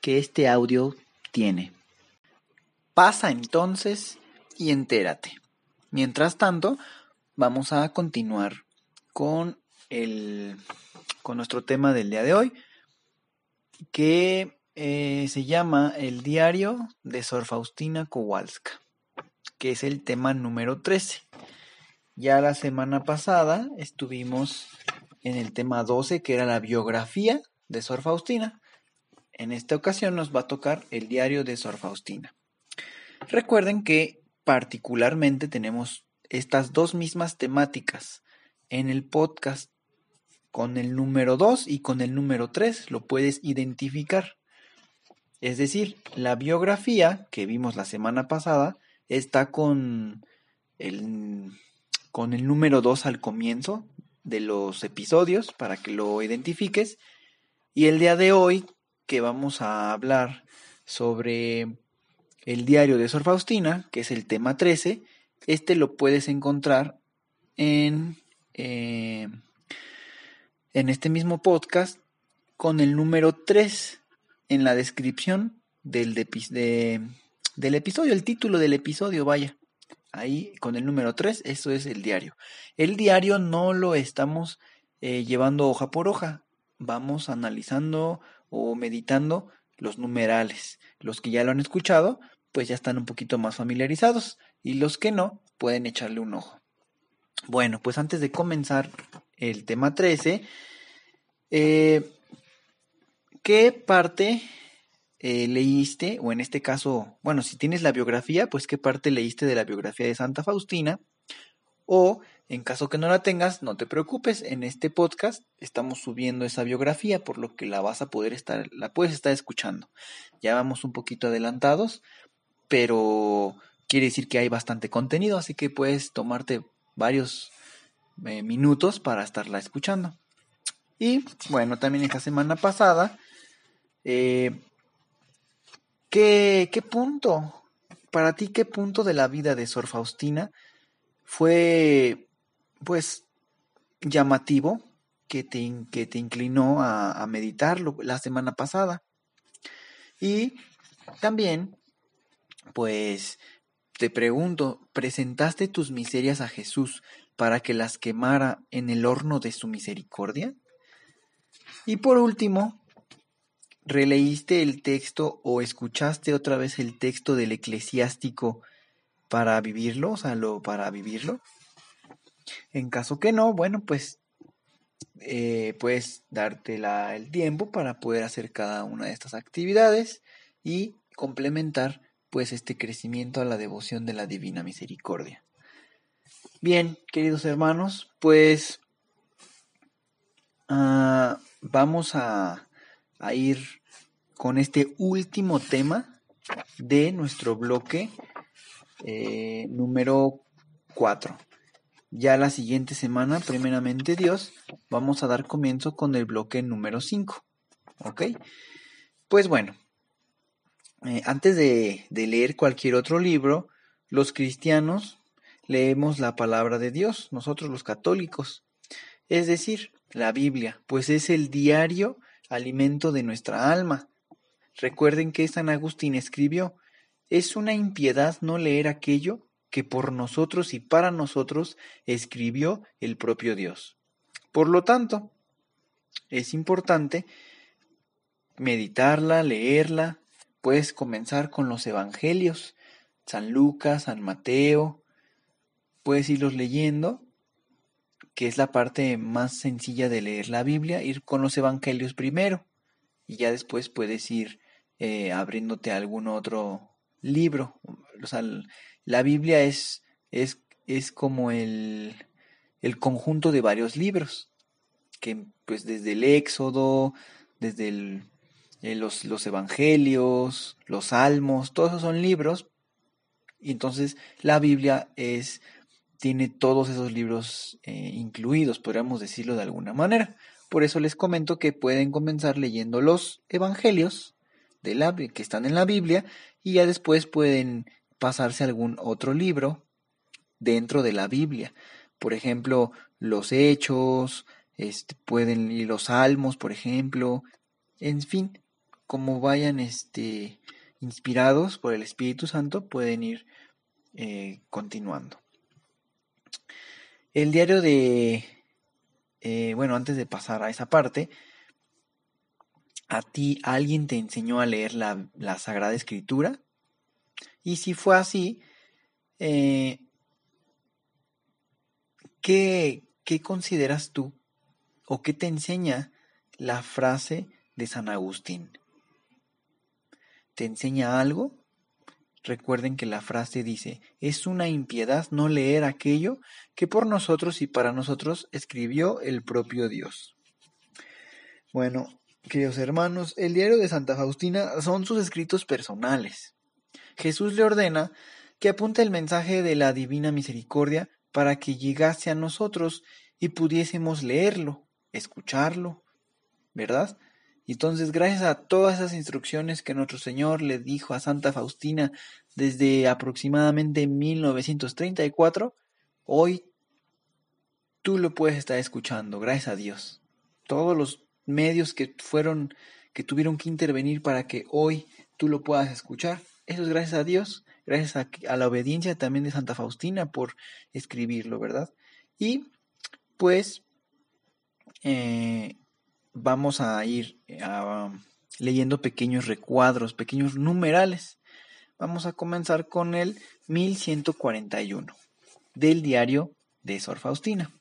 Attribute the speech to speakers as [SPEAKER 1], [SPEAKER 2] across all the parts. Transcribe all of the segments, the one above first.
[SPEAKER 1] que este audio tiene. Pasa entonces y entérate. Mientras tanto, vamos a continuar con el con nuestro tema del día de hoy, que eh, se llama El diario de Sor Faustina Kowalska, que es el tema número 13. Ya la semana pasada estuvimos en el tema 12, que era la biografía de Sor Faustina. En esta ocasión nos va a tocar el diario de Sor Faustina. Recuerden que particularmente tenemos estas dos mismas temáticas en el podcast. Con el número 2 y con el número 3 lo puedes identificar. Es decir, la biografía que vimos la semana pasada está con el con el número 2 al comienzo de los episodios para que lo identifiques. Y el día de hoy que vamos a hablar sobre el diario de Sor Faustina, que es el tema 13, este lo puedes encontrar en, eh, en este mismo podcast con el número 3 en la descripción del, del episodio, el título del episodio, vaya. Ahí con el número 3, eso es el diario. El diario no lo estamos eh, llevando hoja por hoja, vamos analizando o meditando los numerales. Los que ya lo han escuchado, pues ya están un poquito más familiarizados y los que no, pueden echarle un ojo. Bueno, pues antes de comenzar el tema 13, eh, ¿qué parte eh, leíste, o en este caso, bueno, si tienes la biografía, pues qué parte leíste de la biografía de Santa Faustina, o en caso que no la tengas, no te preocupes, en este podcast estamos subiendo esa biografía, por lo que la vas a poder estar, la puedes estar escuchando. Ya vamos un poquito adelantados, pero quiere decir que hay bastante contenido, así que puedes tomarte varios eh, minutos para estarla escuchando. Y bueno, también esta semana pasada eh, ¿Qué, ¿Qué punto, para ti, qué punto de la vida de Sor Faustina fue, pues, llamativo que te, que te inclinó a, a meditarlo la semana pasada? Y también, pues, te pregunto, ¿presentaste tus miserias a Jesús para que las quemara en el horno de su misericordia? Y por último, ¿Releíste el texto o escuchaste otra vez el texto del eclesiástico para vivirlo? O sea, lo, para vivirlo. En caso que no, bueno, pues eh, puedes darte el tiempo para poder hacer cada una de estas actividades y complementar pues este crecimiento a la devoción de la Divina Misericordia. Bien, queridos hermanos, pues ah, vamos a a ir con este último tema de nuestro bloque eh, número 4. Ya la siguiente semana, primeramente Dios, vamos a dar comienzo con el bloque número 5. ¿Ok? Pues bueno, eh, antes de, de leer cualquier otro libro, los cristianos leemos la palabra de Dios, nosotros los católicos, es decir, la Biblia, pues es el diario alimento de nuestra alma. Recuerden que San Agustín escribió, es una impiedad no leer aquello que por nosotros y para nosotros escribió el propio Dios. Por lo tanto, es importante meditarla, leerla. Puedes comenzar con los evangelios, San Lucas, San Mateo. Puedes irlos leyendo, que es la parte más sencilla de leer la Biblia, ir con los evangelios primero y ya después puedes ir eh, abriéndote algún otro libro. O sea, la Biblia es, es, es como el, el conjunto de varios libros, que pues desde el Éxodo, desde eh, los, los, Evangelios, los Salmos, todos esos son libros. Y entonces la Biblia es, tiene todos esos libros eh, incluidos, podríamos decirlo de alguna manera. Por eso les comento que pueden comenzar leyendo los Evangelios de la, que están en la Biblia y ya después pueden pasarse algún otro libro dentro de la Biblia. Por ejemplo, los Hechos, este, pueden ir los Salmos, por ejemplo, en fin, como vayan este, inspirados por el Espíritu Santo, pueden ir eh, continuando. El diario de, eh, bueno, antes de pasar a esa parte, ¿a ti alguien te enseñó a leer la, la Sagrada Escritura? Y si fue así, eh, ¿qué, ¿qué consideras tú o qué te enseña la frase de San Agustín? ¿Te enseña algo? Recuerden que la frase dice, es una impiedad no leer aquello que por nosotros y para nosotros escribió el propio Dios. Bueno, queridos hermanos, el diario de Santa Faustina son sus escritos personales. Jesús le ordena que apunte el mensaje de la divina misericordia para que llegase a nosotros y pudiésemos leerlo, escucharlo, ¿verdad? Entonces, gracias a todas esas instrucciones que nuestro Señor le dijo a Santa Faustina desde aproximadamente 1934, hoy tú lo puedes estar escuchando, gracias a Dios. Todos los medios que fueron, que tuvieron que intervenir para que hoy tú lo puedas escuchar, eso es gracias a Dios, gracias a, la obediencia también de Santa Faustina por escribirlo, ¿verdad? Y pues eh, vamos a ir eh, leyendo pequeños recuadros, pequeños numerales. Vamos a comenzar con el 1141 del diario de Sor Faustina.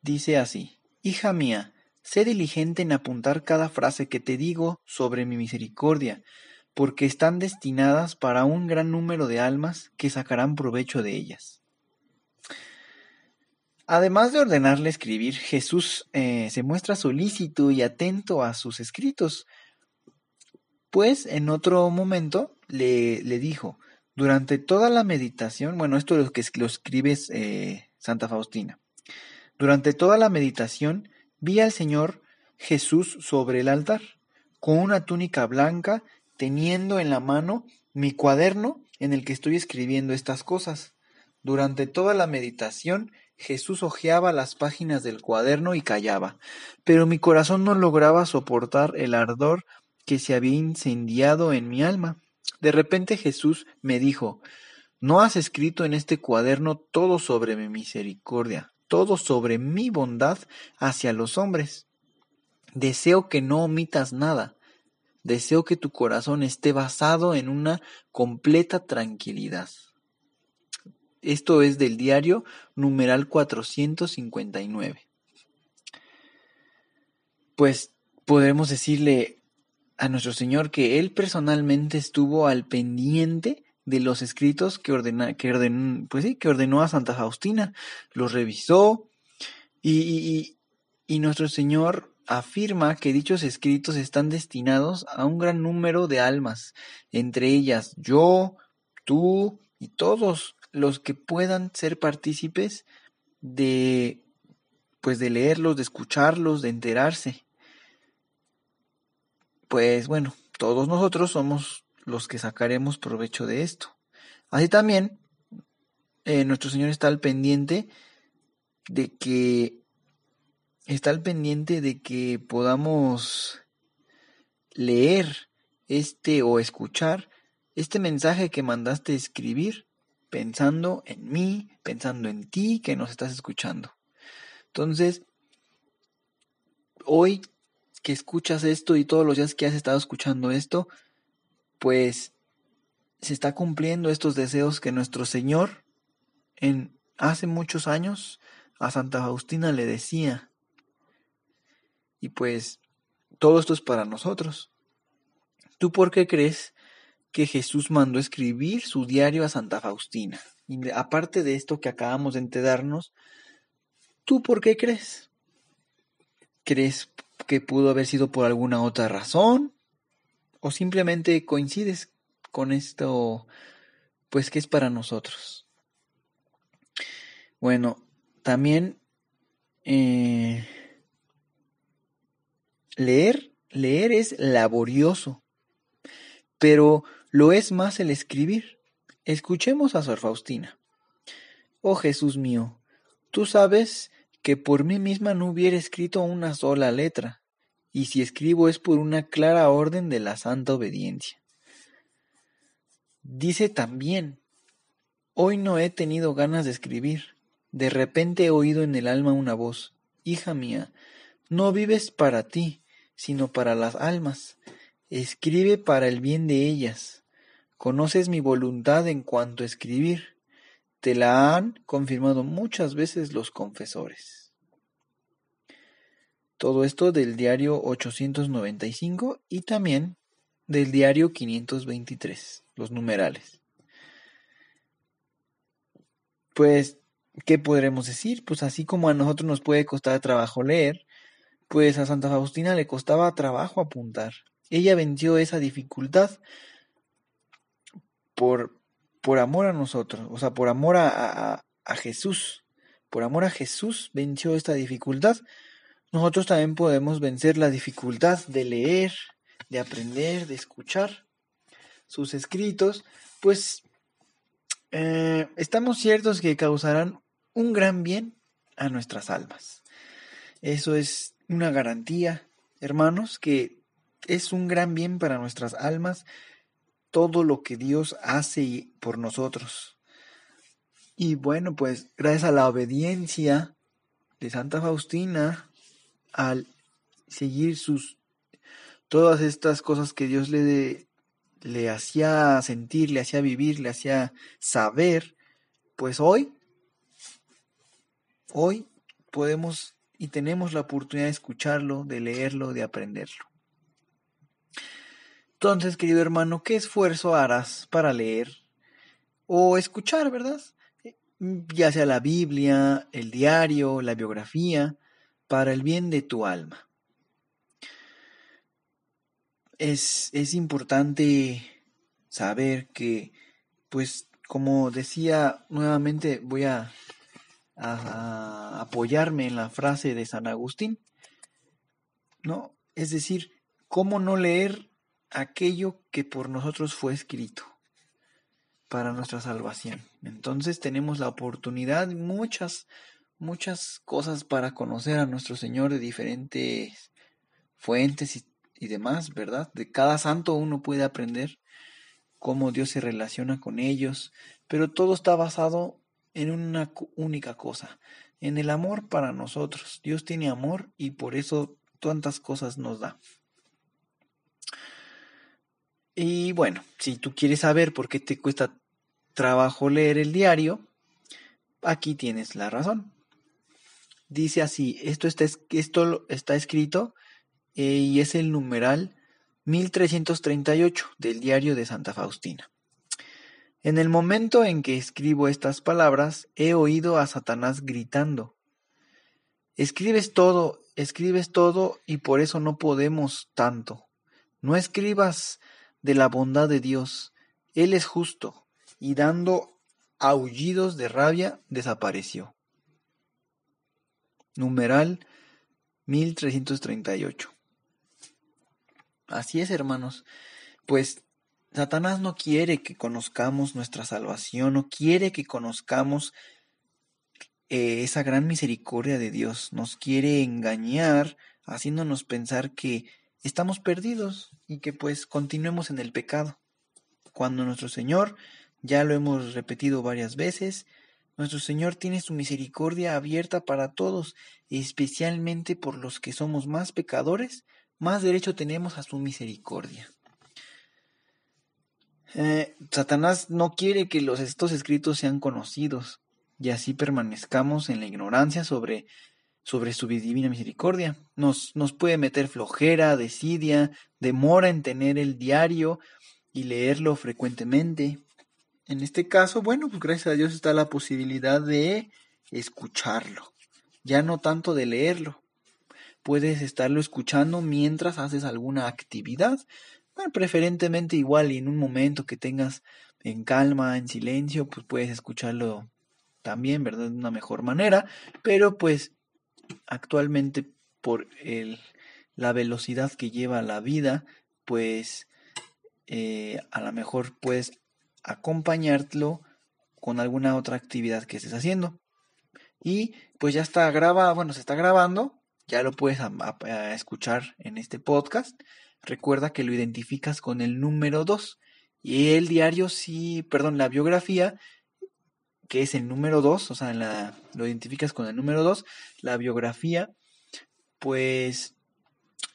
[SPEAKER 1] Dice así, Hija mía, sé diligente en apuntar cada frase que te digo sobre mi misericordia, porque están destinadas para un gran número de almas que sacarán provecho de ellas. Además de ordenarle escribir, Jesús eh, se muestra solícito y atento a sus escritos, pues en otro momento le, le dijo, durante toda la meditación, bueno, esto es lo que lo escribe eh, Santa Faustina, durante toda la meditación vi al Señor Jesús sobre el altar, con una túnica blanca, teniendo en la mano mi cuaderno en el que estoy escribiendo estas cosas. Durante toda la meditación Jesús hojeaba las páginas del cuaderno y callaba, pero mi corazón no lograba soportar el ardor que se había incendiado en mi alma. De repente Jesús me dijo, ¿no has escrito en este cuaderno todo sobre mi misericordia, todo sobre mi bondad hacia los hombres? Deseo que no omitas nada. Deseo que tu corazón esté basado en una completa tranquilidad. Esto es del diario numeral 459. Pues podremos decirle a nuestro Señor que Él personalmente estuvo al pendiente de los escritos que, ordena, que, ordenó, pues sí, que ordenó a Santa Faustina, los revisó y, y nuestro Señor afirma que dichos escritos están destinados a un gran número de almas, entre ellas yo, tú y todos los que puedan ser partícipes de pues de leerlos, de escucharlos, de enterarse. Pues bueno, todos nosotros somos los que sacaremos provecho de esto. Así también, eh, nuestro Señor está al pendiente de que está al pendiente de que podamos leer este o escuchar este mensaje que mandaste escribir pensando en mí, pensando en ti que nos estás escuchando. Entonces, hoy que escuchas esto y todos los días que has estado escuchando esto, pues se está cumpliendo estos deseos que nuestro Señor en hace muchos años a Santa Faustina le decía. Y pues todo esto es para nosotros. ¿Tú por qué crees que Jesús mandó escribir su diario a Santa Faustina? Y aparte de esto que acabamos de enterarnos, ¿tú por qué crees? ¿Crees que pudo haber sido por alguna otra razón? ¿O simplemente coincides con esto, pues que es para nosotros? Bueno, también eh, leer, leer es laborioso, pero lo es más el escribir. Escuchemos a Sor Faustina. Oh Jesús mío, tú sabes que por mí misma no hubiera escrito una sola letra, y si escribo es por una clara orden de la santa obediencia. Dice también, hoy no he tenido ganas de escribir, de repente he oído en el alma una voz, Hija mía, no vives para ti, sino para las almas, escribe para el bien de ellas. Conoces mi voluntad en cuanto a escribir, te la han confirmado muchas veces los confesores. Todo esto del diario 895 y también del diario 523, los numerales. Pues, ¿qué podremos decir? Pues así como a nosotros nos puede costar trabajo leer, pues a Santa Faustina le costaba trabajo apuntar. Ella venció esa dificultad por por amor a nosotros, o sea, por amor a, a, Jesús, por amor a Jesús venció esta dificultad, nosotros también podemos vencer la dificultad de leer, de aprender, de escuchar sus escritos, pues eh, estamos ciertos que causarán un gran bien a nuestras almas. Eso es una garantía, hermanos, que es un gran bien para nuestras almas todo lo que Dios hace por nosotros. Y bueno, pues gracias a la obediencia de Santa Faustina, al seguir sus todas estas cosas que Dios le, le hacía sentir, le hacía vivir, le hacía saber, pues hoy, hoy podemos y tenemos la oportunidad de escucharlo, de leerlo, de aprenderlo. Entonces, querido hermano, ¿qué esfuerzo harás para leer o escuchar, verdad? Ya sea la Biblia, el diario, la biografía, para el bien de tu alma. Es, es importante saber que, pues, como decía nuevamente, voy a, a, apoyarme en la frase de San Agustín, ¿no? Es decir, ¿cómo no leer aquello que por nosotros fue escrito para nuestra salvación. Entonces tenemos la oportunidad, muchas, muchas cosas para conocer a nuestro Señor de diferentes fuentes y, y demás, ¿verdad? De cada santo uno puede aprender cómo Dios se relaciona con ellos, pero todo está basado en una única cosa, en el amor para nosotros. Dios tiene amor y por eso tantas cosas nos da. Y bueno, si tú quieres saber por qué te cuesta trabajo leer el diario, aquí tienes la razón. Dice así, esto está, escrito eh, y es el numeral 1338 del diario de Santa Faustina. En el momento en que escribo estas palabras, he oído a Satanás gritando, escribes todo, escribes todo y por eso no podemos tanto. No escribas de la bondad de Dios. Él es justo, y dando aullidos de rabia, desapareció. Numeral 1338. Así es, hermanos. Pues Satanás no quiere que conozcamos nuestra salvación, no quiere que conozcamos eh, esa gran misericordia de Dios. Nos quiere engañar, haciéndonos pensar que estamos perdidos y que pues continuemos en el pecado. Cuando nuestro Señor, ya lo hemos repetido varias veces, Nuestro Señor tiene su misericordia abierta para todos, especialmente por los que somos más pecadores, más derecho tenemos a su misericordia. Eh, Satanás no quiere que los, estos escritos sean conocidos y así permanezcamos en la ignorancia sobre, sobre su divina misericordia. Nos, nos puede meter flojera, desidia, demora en tener el diario y leerlo frecuentemente. En este caso, bueno, pues gracias a Dios está la posibilidad de escucharlo, ya no tanto de leerlo. Puedes estarlo escuchando mientras haces alguna actividad, preferentemente igual y en un momento que tengas en calma, en silencio, pues puedes escucharlo también, ¿verdad? De una mejor manera, pero pues actualmente por el, la velocidad que lleva la vida, pues eh, a lo mejor puedes acompañarlo con alguna otra actividad que estés haciendo. Y pues ya está grabado, bueno, se está grabando, ya lo puedes escuchar en este podcast. Recuerda que lo identificas con el número 2. Y el diario sí, perdón, la biografía, que es el número 2, o sea, lo identificas con el número 2. La biografía, pues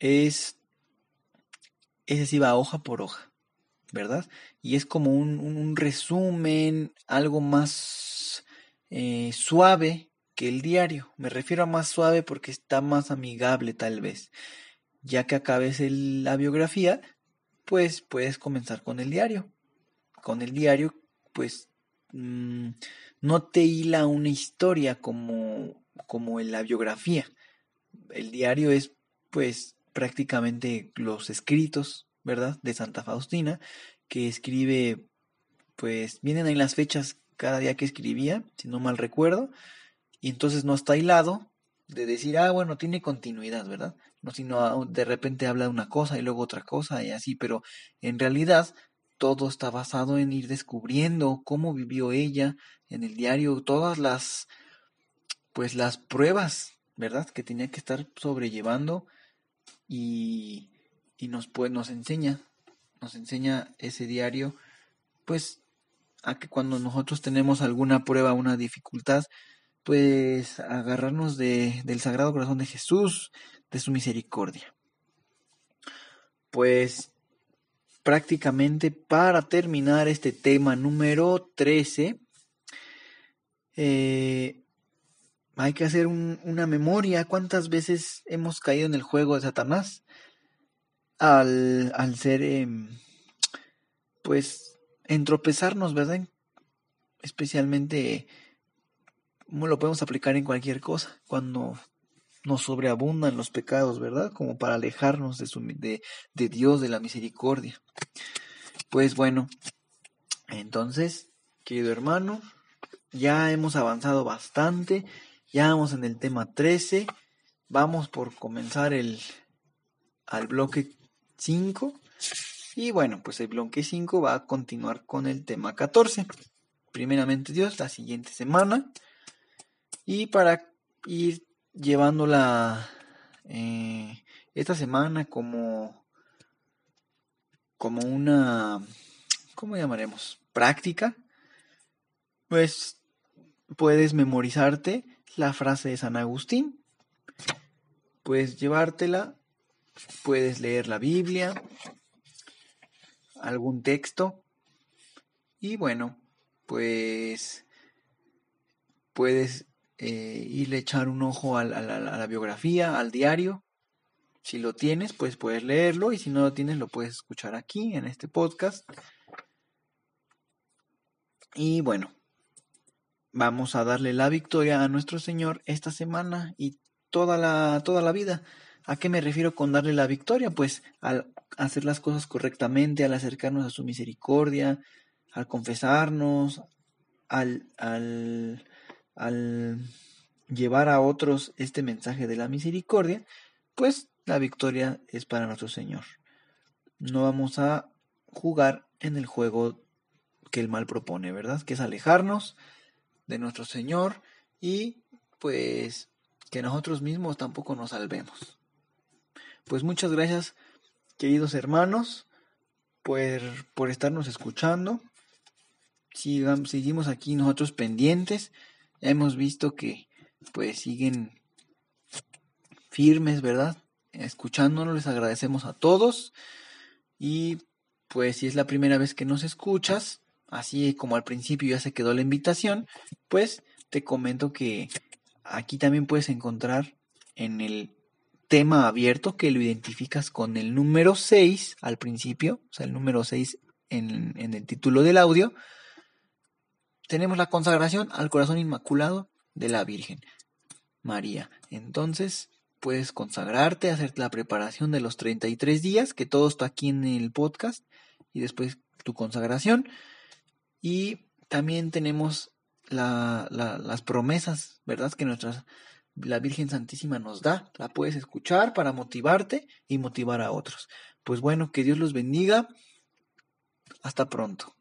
[SPEAKER 1] es, ese sí va hoja por hoja, ¿verdad? Y es como un, resumen, algo más eh, suave que el diario. Me refiero a más suave porque está más amigable tal vez ya que acabes la biografía, pues puedes comenzar con el diario. Con el diario, pues mm, no te hila una historia como, como en la biografía. El diario es, pues, prácticamente los escritos, ¿verdad? De Santa Faustina, que escribe, pues, vienen ahí las fechas cada día que escribía, si no mal recuerdo, y entonces no está hilado de decir, ah, bueno, tiene continuidad, ¿verdad? no sino de repente habla una cosa y luego otra cosa y así, pero en realidad todo está basado en ir descubriendo cómo vivió ella en el diario, todas las pues las pruebas, ¿verdad? que tenía que estar sobrellevando y, y nos pues nos enseña, nos enseña ese diario pues a que cuando nosotros tenemos alguna prueba, una dificultad, pues agarrarnos de, del Sagrado Corazón de Jesús, de su misericordia. Pues prácticamente para terminar este tema número 13, eh, hay que hacer una memoria. ¿Cuántas veces hemos caído en el juego de Satanás? Al, al ser, em, pues, entropezarnos, ¿verdad? Especialmente, lo podemos aplicar en cualquier cosa. Cuando nos sobreabundan los pecados, ¿verdad? Como para alejarnos de, de Dios, de la misericordia. Pues bueno, entonces, querido hermano, ya hemos avanzado bastante, ya vamos en el tema 13, vamos por comenzar el al bloque 5 y bueno, pues el bloque 5 va a continuar con el tema 14. Primeramente Dios, la siguiente semana. Y para ir llevándola eh, esta semana como, como una, ¿cómo llamaremos? Práctica, pues puedes memorizarte la frase de San Agustín, puedes llevártela, puedes leer la Biblia, algún texto y bueno, pues puedes eh, irle echar un ojo a, la biografía, al diario. Si lo tienes, pues puedes leerlo y si no lo tienes, lo puedes escuchar aquí en este podcast. Y bueno, vamos a darle la victoria a nuestro Señor esta semana y toda la, toda la vida. ¿A qué me refiero con darle la victoria? Pues al hacer las cosas correctamente, al acercarnos a su misericordia, al confesarnos, al, al al llevar a otros este mensaje de la misericordia, pues la victoria es para nuestro Señor. No vamos a jugar en el juego que el mal propone, ¿verdad? Que es alejarnos de nuestro Señor y pues que nosotros mismos tampoco nos salvemos. Pues muchas gracias, queridos hermanos, por, por estarnos escuchando. seguimos aquí nosotros pendientes. Ya hemos visto que pues siguen firmes, ¿verdad? Escuchándonos, les agradecemos a todos. Y pues si es la primera vez que nos escuchas, así como al principio ya se quedó la invitación, pues te comento que aquí también puedes encontrar en el tema abierto que lo identificas con el número 6 al principio, o sea, el número 6 en, en el título del audio, tenemos la consagración al corazón inmaculado de la Virgen María. Entonces, puedes consagrarte, hacer la preparación de los 33 días, que todo está aquí en el podcast, y después tu consagración. Y también tenemos las promesas, ¿verdad? Que nuestra, la Virgen Santísima nos da. La puedes escuchar para motivarte y motivar a otros. Pues bueno, que Dios los bendiga. Hasta pronto.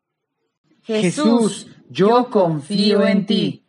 [SPEAKER 2] Jesús, yo confío en ti.